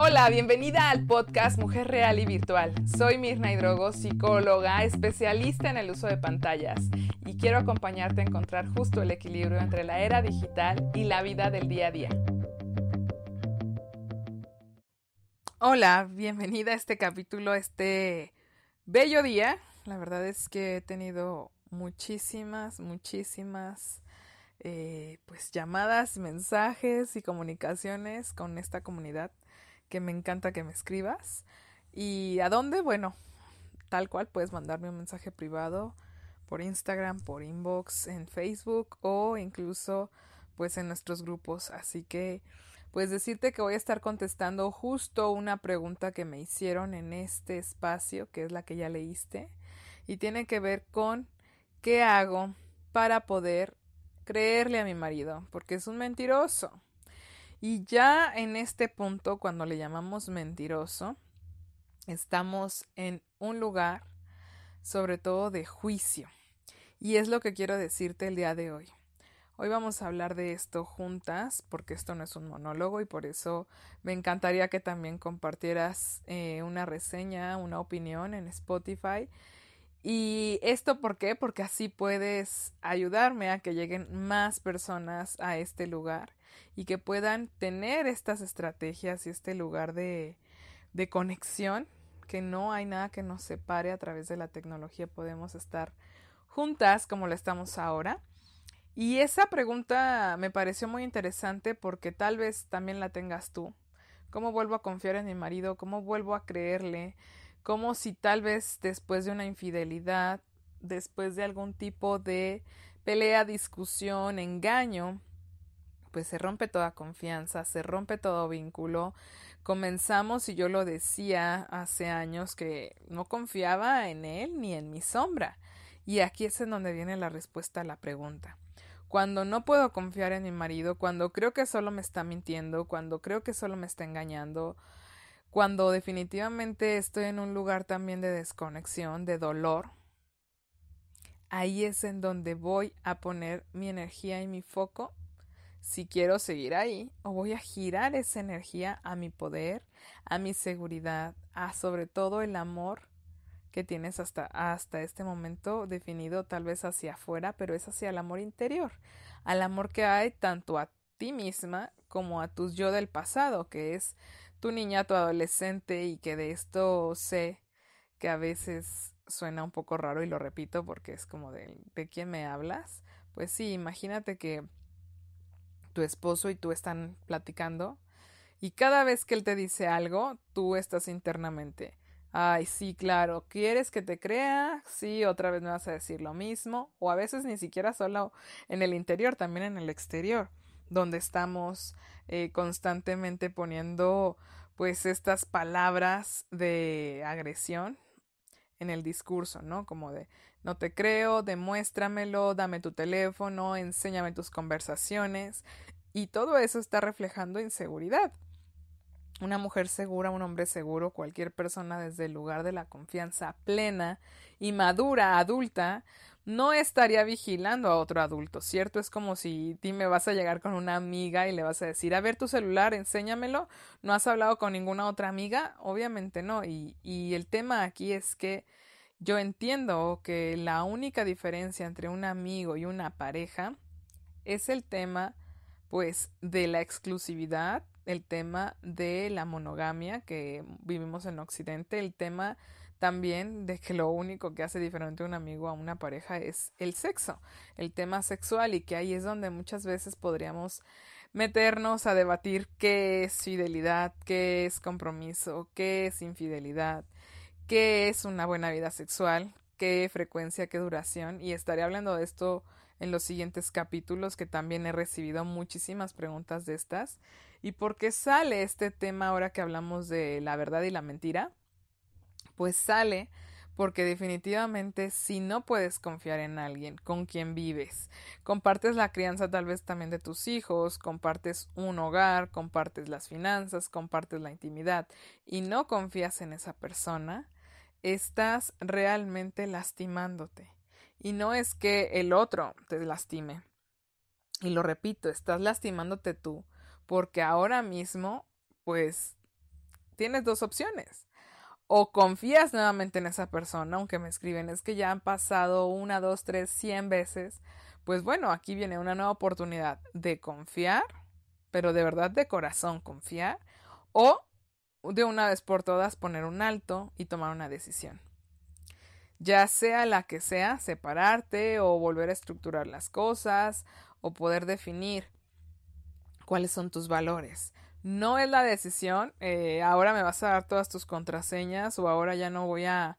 Hola, bienvenida al podcast Mujer Real y Virtual. Soy Mirna Hidrogo, psicóloga, especialista en el uso de pantallas y quiero acompañarte a encontrar justo el equilibrio entre la era digital y la vida del día a día. Hola, bienvenida a este capítulo, este bello día. La verdad es que he tenido muchísimas, muchísimas eh, pues llamadas, mensajes y comunicaciones con esta comunidad que me encanta que me escribas. ¿Y a dónde? Bueno, tal cual puedes mandarme un mensaje privado por Instagram, por inbox, en Facebook o incluso pues en nuestros grupos. Así que pues decirte que voy a estar contestando justo una pregunta que me hicieron en este espacio, que es la que ya leíste, y tiene que ver con qué hago para poder creerle a mi marido, porque es un mentiroso. Y ya en este punto, cuando le llamamos mentiroso, estamos en un lugar sobre todo de juicio. Y es lo que quiero decirte el día de hoy. Hoy vamos a hablar de esto juntas, porque esto no es un monólogo y por eso me encantaría que también compartieras eh, una reseña, una opinión en Spotify y esto por qué? Porque así puedes ayudarme a que lleguen más personas a este lugar y que puedan tener estas estrategias y este lugar de, de conexión, que no hay nada que nos separe a través de la tecnología, podemos estar juntas como lo estamos ahora. Y esa pregunta me pareció muy interesante porque tal vez también la tengas tú. ¿Cómo vuelvo a confiar en mi marido? ¿Cómo vuelvo a creerle? Como si tal vez después de una infidelidad, después de algún tipo de pelea, discusión, engaño, pues se rompe toda confianza, se rompe todo vínculo. Comenzamos, y yo lo decía hace años, que no confiaba en él ni en mi sombra. Y aquí es en donde viene la respuesta a la pregunta. Cuando no puedo confiar en mi marido, cuando creo que solo me está mintiendo, cuando creo que solo me está engañando, cuando definitivamente estoy en un lugar también de desconexión, de dolor, ahí es en donde voy a poner mi energía y mi foco. Si quiero seguir ahí o voy a girar esa energía a mi poder, a mi seguridad, a sobre todo el amor que tienes hasta, hasta este momento definido tal vez hacia afuera, pero es hacia el amor interior, al amor que hay tanto a ti misma como a tus yo del pasado, que es tu niña, tu adolescente y que de esto sé que a veces suena un poco raro y lo repito porque es como de, ¿de quién me hablas? Pues sí, imagínate que tu esposo y tú están platicando y cada vez que él te dice algo, tú estás internamente. Ay, sí, claro, ¿quieres que te crea? Sí, otra vez me vas a decir lo mismo. O a veces ni siquiera solo en el interior, también en el exterior donde estamos eh, constantemente poniendo pues estas palabras de agresión en el discurso, ¿no? Como de no te creo, demuéstramelo, dame tu teléfono, enséñame tus conversaciones y todo eso está reflejando inseguridad. Una mujer segura, un hombre seguro, cualquier persona desde el lugar de la confianza plena y madura, adulta, no estaría vigilando a otro adulto, ¿cierto? Es como si me vas a llegar con una amiga y le vas a decir, a ver tu celular, enséñamelo. ¿No has hablado con ninguna otra amiga? Obviamente no. Y, y el tema aquí es que yo entiendo que la única diferencia entre un amigo y una pareja es el tema, pues, de la exclusividad el tema de la monogamia que vivimos en Occidente, el tema también de que lo único que hace diferente a un amigo a una pareja es el sexo, el tema sexual y que ahí es donde muchas veces podríamos meternos a debatir qué es fidelidad, qué es compromiso, qué es infidelidad, qué es una buena vida sexual, qué frecuencia, qué duración y estaré hablando de esto en los siguientes capítulos que también he recibido muchísimas preguntas de estas. ¿Y por qué sale este tema ahora que hablamos de la verdad y la mentira? Pues sale porque definitivamente si no puedes confiar en alguien con quien vives, compartes la crianza tal vez también de tus hijos, compartes un hogar, compartes las finanzas, compartes la intimidad y no confías en esa persona, estás realmente lastimándote. Y no es que el otro te lastime. Y lo repito, estás lastimándote tú porque ahora mismo, pues, tienes dos opciones. O confías nuevamente en esa persona, aunque me escriben, es que ya han pasado una, dos, tres, cien veces. Pues bueno, aquí viene una nueva oportunidad de confiar, pero de verdad de corazón confiar, o de una vez por todas poner un alto y tomar una decisión. Ya sea la que sea, separarte o volver a estructurar las cosas o poder definir cuáles son tus valores. No es la decisión, eh, ahora me vas a dar todas tus contraseñas o ahora ya no voy a,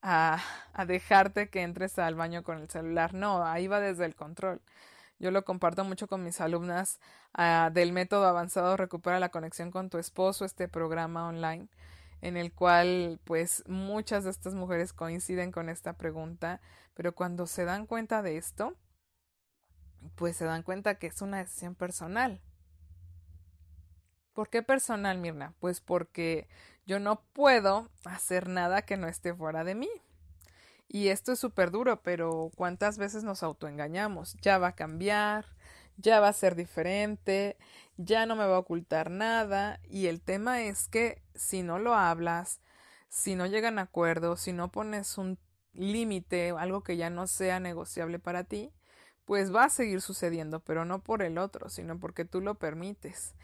a, dejarte que entres al baño con el celular. No, ahí va desde el control. Yo lo comparto mucho con mis alumnas ah, del método avanzado Recupera la conexión con tu esposo, este programa online en el cual pues muchas de estas mujeres coinciden con esta pregunta, pero cuando se dan cuenta de esto, pues se dan cuenta que es una decisión personal. ¿Por qué personal, Mirna? Pues porque yo no puedo hacer nada que no esté fuera de mí. Y esto es súper duro, pero ¿cuántas veces nos autoengañamos? Ya va a cambiar, ya va a ser diferente, ya no me va a ocultar nada. Y el tema es que si no lo hablas, si no llegan a acuerdos, si no pones un límite, algo que ya no sea negociable para ti, pues va a seguir sucediendo, pero no por el otro, sino porque tú lo permites.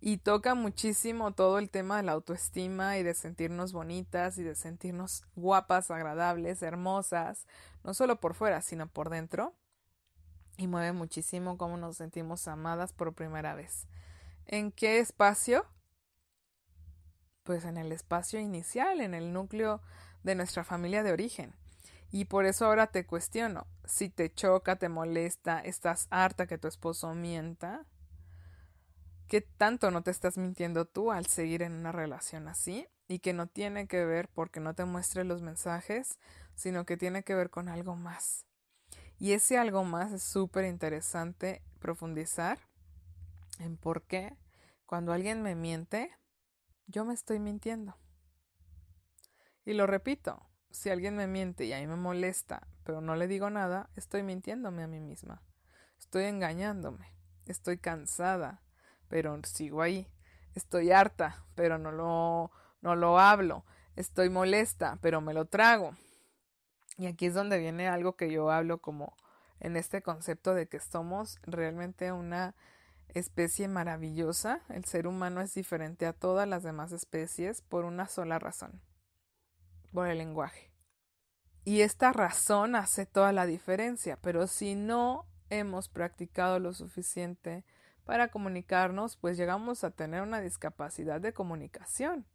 Y toca muchísimo todo el tema de la autoestima y de sentirnos bonitas y de sentirnos guapas, agradables, hermosas, no solo por fuera, sino por dentro y mueve muchísimo cómo nos sentimos amadas por primera vez. ¿En qué espacio? Pues en el espacio inicial, en el núcleo de nuestra familia de origen. Y por eso ahora te cuestiono, si te choca, te molesta, estás harta que tu esposo mienta, ¿qué tanto no te estás mintiendo tú al seguir en una relación así? Y que no tiene que ver porque no te muestre los mensajes, sino que tiene que ver con algo más. Y ese algo más es súper interesante profundizar en por qué cuando alguien me miente, yo me estoy mintiendo. Y lo repito, si alguien me miente y a mí me molesta, pero no le digo nada, estoy mintiéndome a mí misma. Estoy engañándome. Estoy cansada, pero sigo ahí. Estoy harta, pero no lo, no lo hablo. Estoy molesta, pero me lo trago. Y aquí es donde viene algo que yo hablo como en este concepto de que somos realmente una especie maravillosa. El ser humano es diferente a todas las demás especies por una sola razón, por el lenguaje. Y esta razón hace toda la diferencia, pero si no hemos practicado lo suficiente para comunicarnos, pues llegamos a tener una discapacidad de comunicación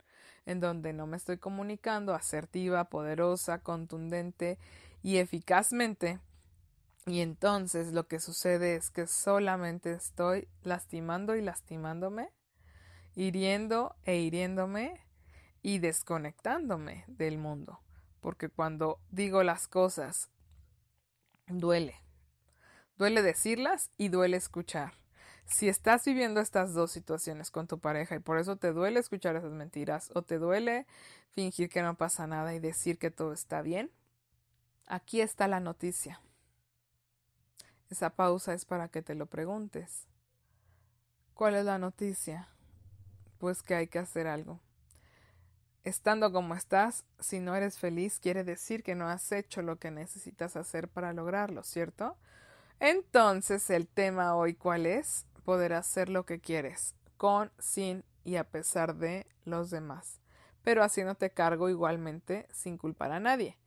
en donde no me estoy comunicando asertiva, poderosa, contundente y eficazmente. Y entonces lo que sucede es que solamente estoy lastimando y lastimándome, hiriendo e hiriéndome y desconectándome del mundo. Porque cuando digo las cosas, duele. Duele decirlas y duele escuchar. Si estás viviendo estas dos situaciones con tu pareja y por eso te duele escuchar esas mentiras o te duele fingir que no pasa nada y decir que todo está bien, aquí está la noticia. Esa pausa es para que te lo preguntes. ¿Cuál es la noticia? Pues que hay que hacer algo. Estando como estás, si no eres feliz, quiere decir que no has hecho lo que necesitas hacer para lograrlo, ¿cierto? Entonces, el tema hoy, ¿cuál es? Poder hacer lo que quieres, con, sin y a pesar de los demás, pero haciéndote cargo igualmente sin culpar a nadie.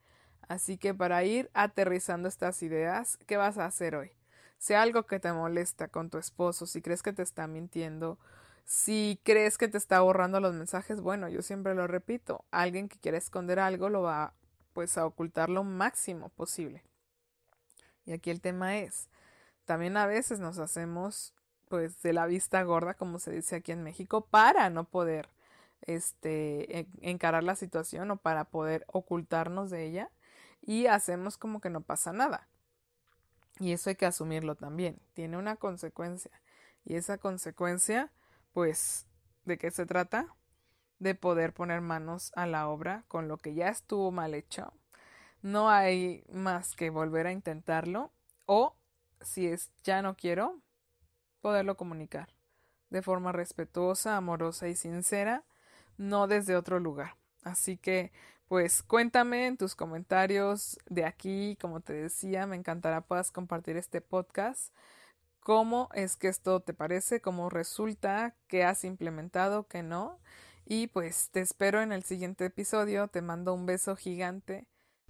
Así que para ir aterrizando estas ideas, ¿qué vas a hacer hoy? Si algo que te molesta con tu esposo, si crees que te está mintiendo, si crees que te está borrando los mensajes, bueno, yo siempre lo repito, alguien que quiere esconder algo lo va pues a ocultar lo máximo posible. Y aquí el tema es, también a veces nos hacemos pues de la vista gorda, como se dice aquí en México, para no poder este encarar la situación o para poder ocultarnos de ella y hacemos como que no pasa nada. Y eso hay que asumirlo también. Tiene una consecuencia. Y esa consecuencia, pues, ¿de qué se trata? De poder poner manos a la obra con lo que ya estuvo mal hecho. No hay más que volver a intentarlo. O, si es ya no quiero, poderlo comunicar de forma respetuosa, amorosa y sincera, no desde otro lugar. Así que, pues cuéntame en tus comentarios de aquí, como te decía, me encantará puedas compartir este podcast. ¿Cómo es que esto te parece? ¿Cómo resulta? ¿Qué has implementado? ¿Qué no? Y pues te espero en el siguiente episodio. Te mando un beso gigante.